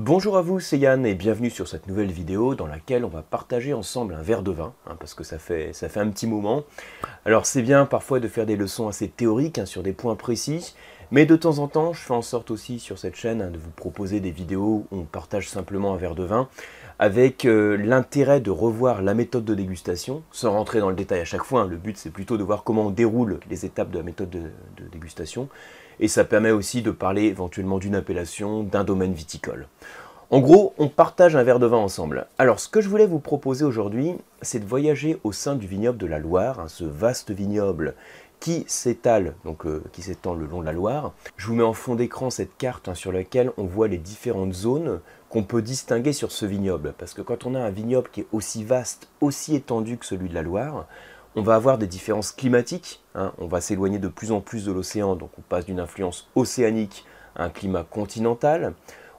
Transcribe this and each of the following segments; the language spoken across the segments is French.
Bonjour à vous, c'est Yann et bienvenue sur cette nouvelle vidéo dans laquelle on va partager ensemble un verre de vin, hein, parce que ça fait, un petit moment. Alors c'est bien parfois de faire des leçons assez théoriques hein, sur des points précis, mais de temps en temps je fais en sorte aussi sur cette chaîne hein, de vous proposer des vidéos où on partage simplement un verre de vin, avec euh, l'intérêt de revoir la méthode de dégustation, sans rentrer dans le détail à chaque fois, le but c'est plutôt de voir comment on déroule les étapes de la méthode de dégustation, et ça permet aussi de parler éventuellement d'une appellation, d'un domaine viticole. En gros, on partage un verre de vin ensemble. Alors, ce que je voulais vous proposer aujourd'hui, c'est de voyager au sein du vignoble de la Loire, hein, ce vaste vignoble qui s'étale, donc euh, qui s'étend le long de la Loire. Je vous mets en fond d'écran cette carte hein, sur laquelle on voit les différentes zones qu'on peut distinguer sur ce vignoble. Parce que quand on a un vignoble qui est aussi vaste, aussi étendu que celui de la Loire, on va avoir des différences climatiques. Hein. On va s'éloigner de plus en plus de l'océan, donc on passe d'une influence océanique à un climat continental.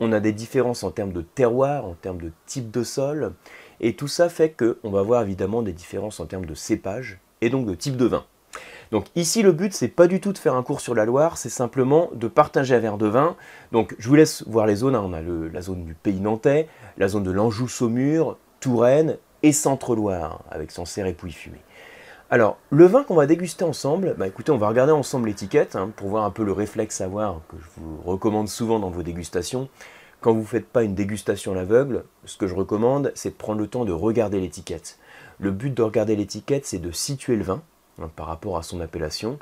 On a des différences en termes de terroir, en termes de type de sol. Et tout ça fait qu'on va avoir évidemment des différences en termes de cépage et donc de type de vin. Donc ici le but c'est pas du tout de faire un cours sur la Loire, c'est simplement de partager un verre de vin. Donc je vous laisse voir les zones, hein. on a la zone du pays nantais, la zone de l'Anjou-Saumur, Touraine et Centre-Loire avec son cerf et fumée. Alors, le vin qu'on va déguster ensemble, bah écoutez, on va regarder ensemble l'étiquette hein, pour voir un peu le réflexe à avoir que je vous recommande souvent dans vos dégustations. Quand vous ne faites pas une dégustation à l'aveugle, ce que je recommande, c'est de prendre le temps de regarder l'étiquette. Le but de regarder l'étiquette, c'est de situer le vin hein, par rapport à son appellation.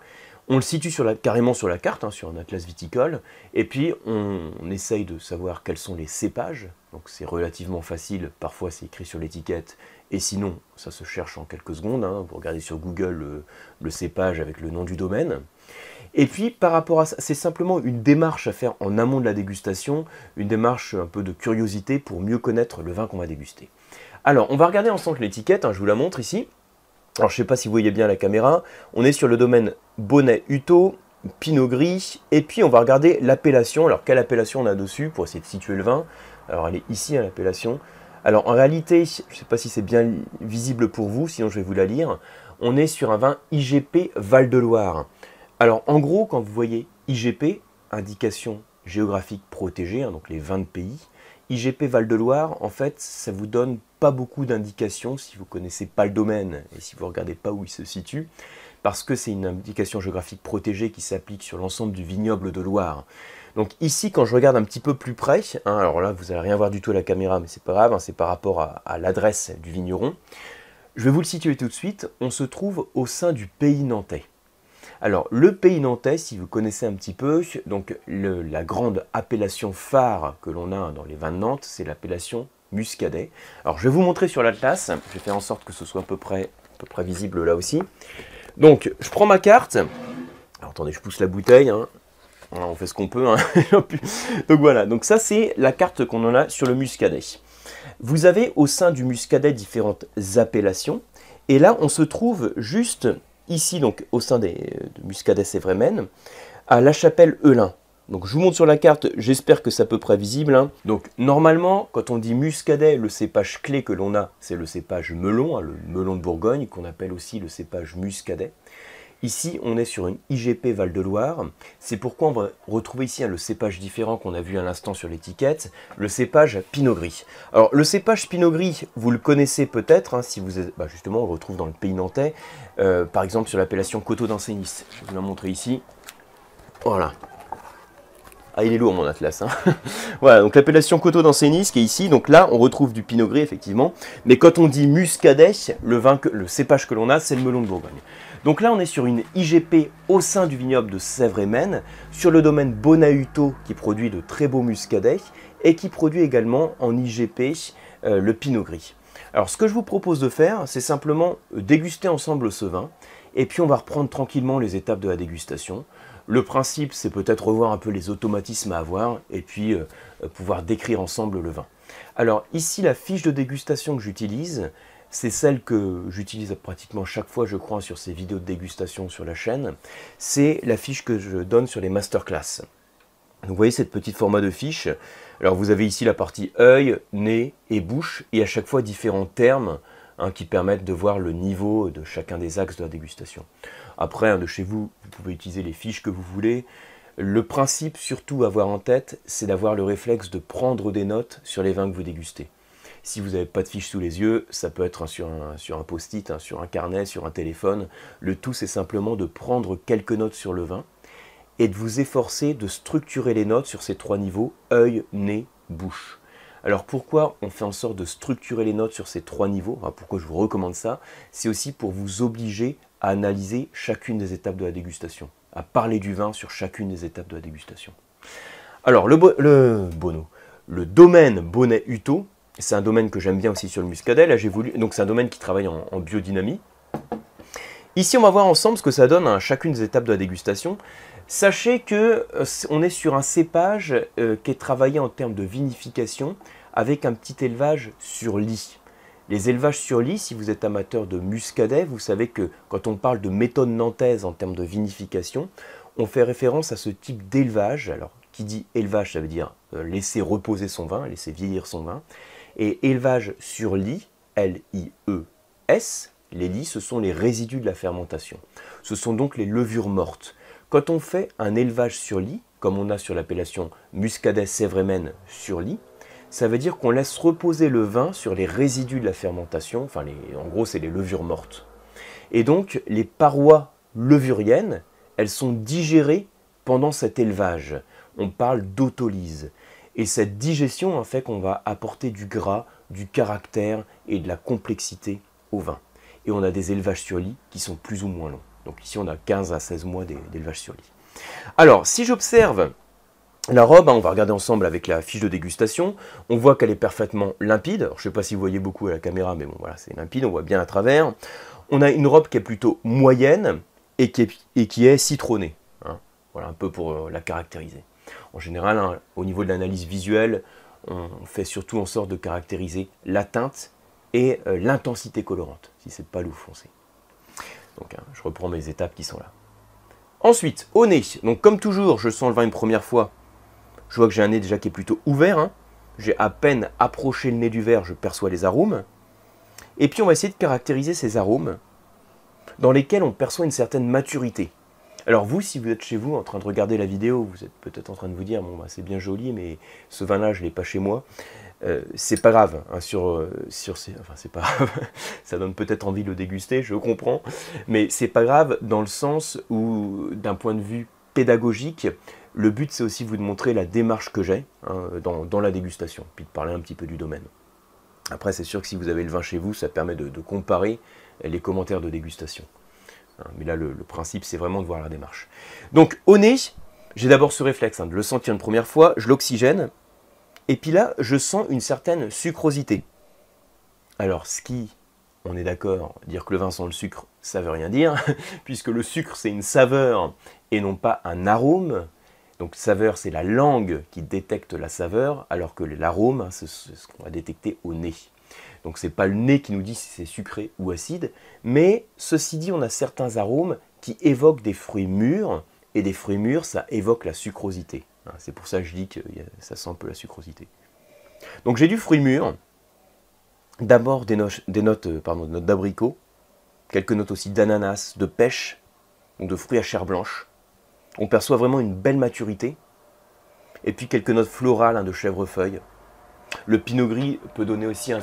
On le situe carrément sur la carte, hein, sur un atlas viticole, et puis on, essaye de savoir quels sont les cépages. Donc c'est relativement facile, parfois c'est écrit sur l'étiquette, et sinon, ça se cherche en quelques secondes. Hein. Vous regardez sur Google le, cépage avec le nom du domaine. Et puis, par rapport à ça, c'est simplement une démarche à faire en amont de la dégustation, une démarche un peu de curiosité pour mieux connaître le vin qu'on va déguster. Alors, on va regarder ensemble l'étiquette, je vous la montre ici. Alors, je ne sais pas si vous voyez bien la caméra. On est sur le domaine Bonnet-Hutto, Pinot Gris, et puis on va regarder l'appellation. Alors, quelle appellation on a dessus pour essayer de situer le vin? Alors, elle est ici, hein, l'appellation. Alors en réalité, je ne sais pas si c'est bien visible pour vous, sinon je vais vous la lire. On est sur un vin IGP Val-de-Loire. Alors en gros, quand vous voyez IGP, indication géographique protégée, hein, donc les 20 pays, IGP Val-de-Loire, en fait, ça vous donne pas beaucoup d'indications si vous connaissez pas le domaine et si vous regardez pas où il se situe, parce que c'est une indication géographique protégée qui s'applique sur l'ensemble du vignoble de Loire. Donc ici, quand je regarde un petit peu plus près, hein, alors là, vous n'allez rien voir du tout à la caméra, mais c'est pas grave, hein, c'est par rapport à, l'adresse du vigneron. Je vais vous le situer tout de suite. On se trouve au sein du pays nantais. Alors, le pays nantais, si vous connaissez un petit peu, donc la grande appellation phare que l'on a dans les vins de Nantes, c'est l'appellation muscadet. Alors, je vais vous montrer sur l'atlas. Je vais faire en sorte que ce soit à peu près, visible là aussi. Donc, je prends ma carte. Alors, attendez, je pousse la bouteille. Hein on fait ce qu'on peut. Hein. donc voilà, donc ça c'est la carte qu'on en a sur le muscadet. Vous avez au sein du muscadet différentes appellations. Et là, on se trouve juste ici, donc au sein des de muscadet Sévrémen, à la chapelle Eulin. Donc je vous montre sur la carte, j'espère que c'est à peu près visible. Hein. Donc normalement, quand on dit muscadet, le cépage clé que l'on a, c'est le cépage melon, hein, le melon de Bourgogne, qu'on appelle aussi le cépage muscadet. Ici, on est sur une IGP Val-de-Loire. C'est pourquoi on va retrouver ici le cépage différent qu'on a vu à l'instant sur l'étiquette, le cépage Pinot Gris. Alors, le cépage Pinot Gris, vous le connaissez peut-être, hein, si vous êtes, bah, justement, on le retrouve dans le pays nantais, euh, par exemple sur l'appellation Coteau d'Ancenis. Je vais vous la montrer ici. Voilà. Ah, il est lourd mon atlas. Hein. voilà, donc l'appellation Coteau d'Ancenis qui est ici. Donc là, on retrouve du Pinot Gris, effectivement. Mais quand on dit Muscadet, le, cépage que l'on a, c'est le melon de Bourgogne. Donc là, on est sur une IGP au sein du vignoble de Sèvres et Maine, sur le domaine Bonahuto qui produit de très beaux muscadets et qui produit également en IGP euh, le Pinot Gris. Alors ce que je vous propose de faire, c'est simplement euh, déguster ensemble ce vin et puis on va reprendre tranquillement les étapes de la dégustation. Le principe, c'est peut-être revoir un peu les automatismes à avoir et puis euh, pouvoir décrire ensemble le vin. Alors ici, la fiche de dégustation que j'utilise, c'est celle que j'utilise pratiquement chaque fois, je crois, sur ces vidéos de dégustation sur la chaîne. C'est la fiche que je donne sur les masterclass. vous voyez cette petite format de fiche? Alors vous avez ici la partie œil, nez et bouche, et à chaque fois différents termes hein, qui permettent de voir le niveau de chacun des axes de la dégustation. Après, de chez vous, vous pouvez utiliser les fiches que vous voulez. Le principe, surtout à avoir en tête, c'est d'avoir le réflexe de prendre des notes sur les vins que vous dégustez. Si vous n'avez pas de fiche sous les yeux, ça peut être sur un, sur un post-it, hein, sur un carnet, sur un téléphone. Le tout, c'est simplement de prendre quelques notes sur le vin et de vous efforcer de structurer les notes sur ces trois niveaux, œil, nez, bouche. Alors pourquoi on fait en sorte de structurer les notes sur ces trois niveaux? Pourquoi je vous recommande ça? C'est aussi pour vous obliger à analyser chacune des étapes de la dégustation, à parler du vin sur chacune des étapes de la dégustation. Alors le, le Bono, le domaine Bonnet-Uto, c'est un domaine que j'aime bien aussi sur le voulu, donc c'est un domaine qui travaille en, biodynamie. Ici, on va voir ensemble ce que ça donne à chacune des étapes de la dégustation. Sachez que euh, on est sur un cépage euh, qui est travaillé en termes de vinification avec un petit élevage sur lit. Les élevages sur lit, si vous êtes amateur de muscadet, vous savez que quand on parle de méthode nantaise en termes de vinification, on fait référence à ce type d'élevage. Alors, qui dit élevage, ça veut dire euh, laisser reposer son vin, laisser vieillir son vin. Et élevage sur lit, L-I-E-S, les lits, ce sont les résidus de la fermentation. Ce sont donc les levures mortes. Quand on fait un élevage sur lit, comme on a sur l'appellation Muscadet Sévremen sur lit, ça veut dire qu'on laisse reposer le vin sur les résidus de la fermentation, enfin en gros c'est les levures mortes. Et donc les parois levuriennes, elles sont digérées pendant cet élevage. On parle d'autolyse. Et cette digestion fait qu'on va apporter du gras, du caractère et de la complexité au vin. Et on a des élevages sur lit qui sont plus ou moins longs. Donc ici on a 15 à 16 mois d'élevage sur lit. Alors si j'observe la robe, hein, on va regarder ensemble avec la fiche de dégustation, on voit qu'elle est parfaitement limpide. je ne sais pas si vous voyez beaucoup à la caméra, mais bon voilà, c'est limpide, on voit bien à travers. On a une robe qui est plutôt moyenne et qui est, citronnée. Hein. Voilà un peu pour euh, la caractériser. En général, hein, au niveau de l'analyse visuelle, on fait surtout en sorte de caractériser la teinte et euh, l'intensité colorante, si c'est pas loup foncé. Donc hein, je reprends mes étapes qui sont là. Ensuite, au nez. Donc comme toujours, je sens le vin une première fois. Je vois que j'ai un nez déjà qui est plutôt ouvert. Hein. J'ai à peine approché le nez du verre, je perçois les arômes. Et puis on va essayer de caractériser ces arômes dans lesquels on perçoit une certaine maturité. Alors vous, si vous êtes chez vous en train de regarder la vidéo, vous êtes peut-être en train de vous dire, bon bah, c'est bien joli, mais ce vin-là, je ne l'ai pas chez moi. Euh, c'est pas grave, hein, sur, euh, sur. Enfin, c'est pas ça donne peut-être envie de le déguster, je comprends, mais c'est pas grave dans le sens où, d'un point de vue pédagogique, le but c'est aussi vous de montrer la démarche que j'ai hein, dans, la dégustation, puis de parler un petit peu du domaine. Après, c'est sûr que si vous avez le vin chez vous, ça permet de comparer les commentaires de dégustation. Hein, mais là, le, principe, c'est vraiment de voir la démarche. Donc, au nez, j'ai d'abord ce réflexe de le sentir une première fois, je l'oxygène, et puis là, je sens une certaine sucrosité. Alors, ce qui, on est d'accord, dire que le vin sent le sucre, ça veut rien dire, puisque le sucre, c'est une saveur et non pas un arôme. Donc, saveur, c'est la langue qui détecte la saveur, alors que l'arôme, hein, c'est ce qu'on va détecter au nez. Donc c'est pas le nez qui nous dit si c'est sucré ou acide, mais ceci dit, on a certains arômes qui évoquent des fruits mûrs, et des fruits mûrs, ça évoque la sucrosité. Hein, c'est pour ça que je dis que ça sent un peu la sucrosité. Donc j'ai du fruit mûr, d'abord des, notes, euh, notes d'abricot, quelques notes aussi d'ananas, de pêche, ou de fruits à chair blanche. On perçoit vraiment une belle maturité. Et puis quelques notes florales hein, de chèvrefeuille. Le pinot gris peut donner aussi un,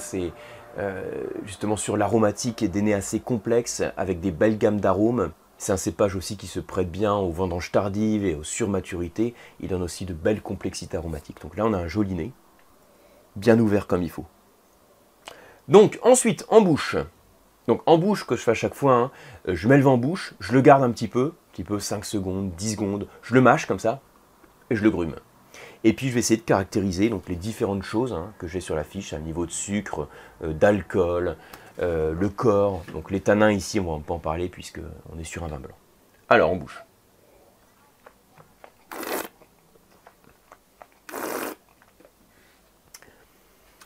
euh, justement sur l'aromatique et des nez assez complexes avec des belles gammes d'arômes. C'est un cépage aussi qui se prête bien aux vendanges tardives et aux surmaturités. Il donne aussi de belles complexités aromatiques. Donc là, on a un joli nez, bien ouvert comme il faut. Donc ensuite, en bouche. Donc en bouche, que je fais à chaque fois, hein, je mets le vent en bouche, je le garde un petit peu, un petit peu 5 secondes, 10 secondes, je le mâche comme ça, et je le grume. Et puis je vais essayer de caractériser donc, les différentes choses hein, que j'ai sur la fiche, un niveau de sucre, euh, d'alcool, euh, le corps. Donc les tanins ici, on va pas en parler puisqu'on est sur un vin blanc. Alors on bouche.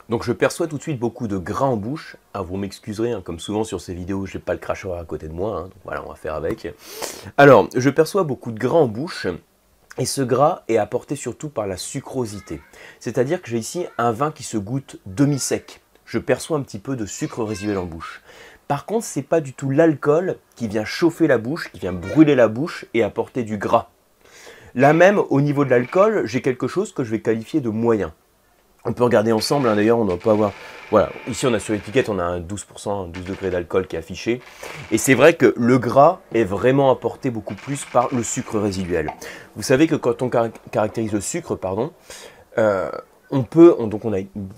Donc je perçois tout de suite beaucoup de gras en bouche. Ah, vous m'excuserez, hein, comme souvent sur ces vidéos, je n'ai pas le crachoir à côté de moi. Hein, donc voilà, on va faire avec. Alors, je perçois beaucoup de gras en bouche. Et ce gras est apporté surtout par la sucrosité. C'est-à-dire que j'ai ici un vin qui se goûte demi-sec. Je perçois un petit peu de sucre résiduel en bouche. Par contre, ce n'est pas du tout l'alcool qui vient chauffer la bouche, qui vient brûler la bouche et apporter du gras. Là même, au niveau de l'alcool, j'ai quelque chose que je vais qualifier de moyen. On peut regarder ensemble, hein, d'ailleurs, on ne doit pas avoir... Voilà, ici on a sur l'étiquette, on a un 12%, 12 degrés d'alcool qui est affiché. Et c'est vrai que le gras est vraiment apporté beaucoup plus par le sucre résiduel. Vous savez que quand on caractérise le sucre, pardon, euh, on peut, donc on a une,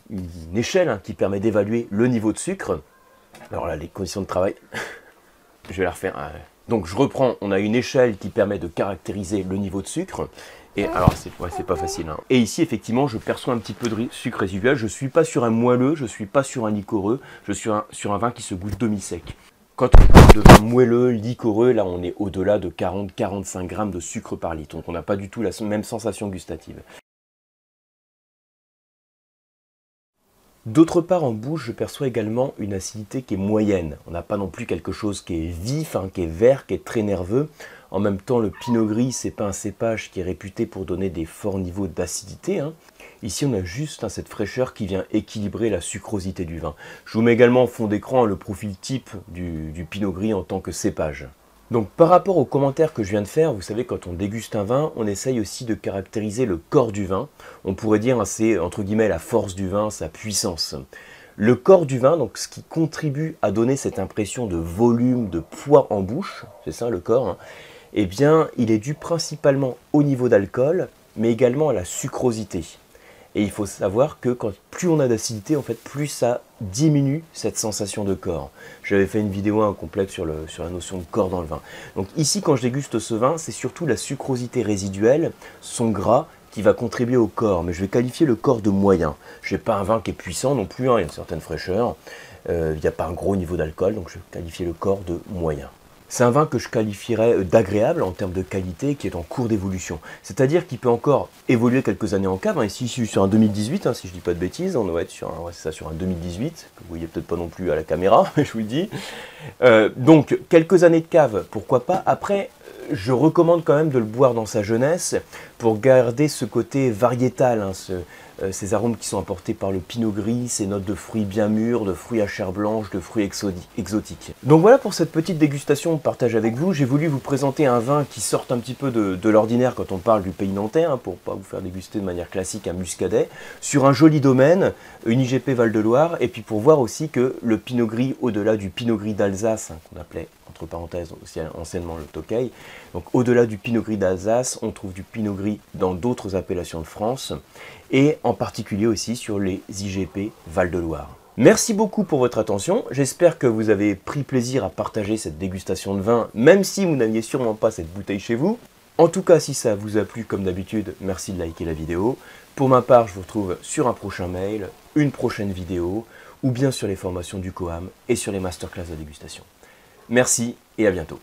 échelle hein, qui permet d'évaluer le niveau de sucre. Alors là, les conditions de travail, je vais la refaire. Hein. Donc je reprends, on a une échelle qui permet de caractériser le niveau de sucre. Et alors, c'est pas facile. Hein. Et ici, effectivement, je perçois un petit peu de sucre résiduel. Je ne suis pas sur un moelleux, je ne suis pas sur un liquoreux, je suis sur un vin qui se goûte demi-sec. Quand on parle de vin moelleux, liquoreux, là, on est au-delà de 40-45 grammes de sucre par litre. Donc, on n'a pas du tout la même sensation gustative. D'autre part, en bouche, je perçois également une acidité qui est moyenne. On n'a pas non plus quelque chose qui est vif, hein, qui est vert, qui est très nerveux. En même temps, le pinot gris, c'est pas un cépage qui est réputé pour donner des forts niveaux d'acidité. Hein. Ici, on a juste hein, cette fraîcheur qui vient équilibrer la sucrosité du vin. Je vous mets également en fond d'écran le profil type du, du pinot gris en tant que cépage. Donc par rapport aux commentaires que je viens de faire, vous savez quand on déguste un vin, on essaye aussi de caractériser le corps du vin. On pourrait dire hein, c'est entre guillemets la force du vin, sa puissance. Le corps du vin, donc ce qui contribue à donner cette impression de volume, de poids en bouche, c'est ça le corps, hein, eh bien il est dû principalement au niveau d'alcool, mais également à la sucrosité. Et il faut savoir que quand plus on a d'acidité, en fait, plus ça diminue cette sensation de corps. J'avais fait une vidéo incomplète sur, le, sur la notion de corps dans le vin. Donc ici, quand je déguste ce vin, c'est surtout la sucrosité résiduelle, son gras, qui va contribuer au corps. Mais je vais qualifier le corps de moyen. Je n'ai pas un vin qui est puissant non plus, hein, il y a une certaine fraîcheur. Euh, il n'y a pas un gros niveau d'alcool, donc je vais qualifier le corps de moyen. C'est un vin que je qualifierais euh, d'agréable en termes de qualité, qui est en cours d'évolution. C'est-à-dire qu'il peut encore évoluer quelques années en cave. Hein. Ici, je suis sur un 2018, hein, si je ne dis pas de bêtises. On doit être sur un, sur un 2018, que vous voyez peut-être pas non plus à la caméra, mais je vous le dis. Euh, donc, quelques années de cave, pourquoi pas? Après, je recommande quand même de le boire dans sa jeunesse pour garder ce côté variétal, hein, ces arômes qui sont apportés par le pinot gris, ces notes de fruits bien mûrs, de fruits à chair blanche, de fruits exotiques. Donc voilà pour cette petite dégustation partage avec vous. J'ai voulu vous présenter un vin qui sorte un petit peu de, l'ordinaire quand on parle du pays nantais, hein, pour pas vous faire déguster de manière classique un muscadet, sur un joli domaine, une IGP Val-de-Loire, et puis pour voir aussi que le pinot gris, au-delà du pinot gris d'Alsace, hein, qu'on appelait entre parenthèses aussi anciennement le Tokay. Donc au-delà du Pinot Gris d'Alsace, on trouve du Pinot Gris dans d'autres appellations de France et en particulier aussi sur les IGP Val-de-Loire. Merci beaucoup pour votre attention, j'espère que vous avez pris plaisir à partager cette dégustation de vin, même si vous n'aviez sûrement pas cette bouteille chez vous. En tout cas, si ça vous a plu, comme d'habitude, merci de liker la vidéo. Pour ma part, je vous retrouve sur un prochain mail, une prochaine vidéo, ou bien sur les formations du COAM et sur les masterclass de dégustation. Merci et à bientôt.